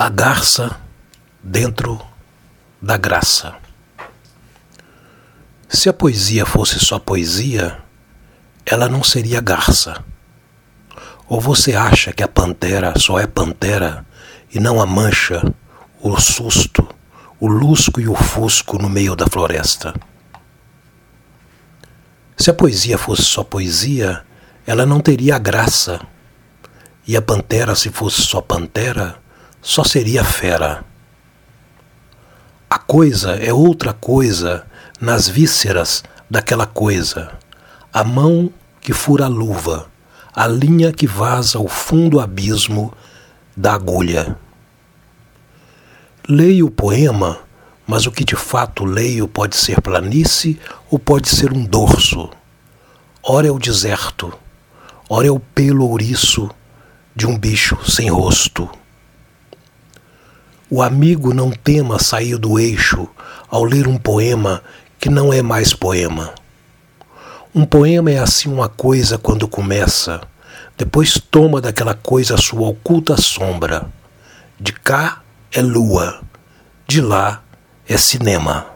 A garça dentro da graça. Se a poesia fosse só poesia, ela não seria garça. Ou você acha que a pantera só é pantera e não a mancha, o susto, o lusco e o fusco no meio da floresta? Se a poesia fosse só poesia, ela não teria graça. E a pantera, se fosse só pantera, só seria fera. A coisa é outra coisa nas vísceras daquela coisa. A mão que fura a luva, a linha que vaza o fundo abismo da agulha. Leio o poema, mas o que de fato leio pode ser planície ou pode ser um dorso. Ora é o deserto, ora é o pelo ouriço de um bicho sem rosto. O amigo não tema sair do eixo ao ler um poema que não é mais poema. Um poema é assim uma coisa quando começa, depois toma daquela coisa sua oculta sombra. De cá é lua, de lá é cinema.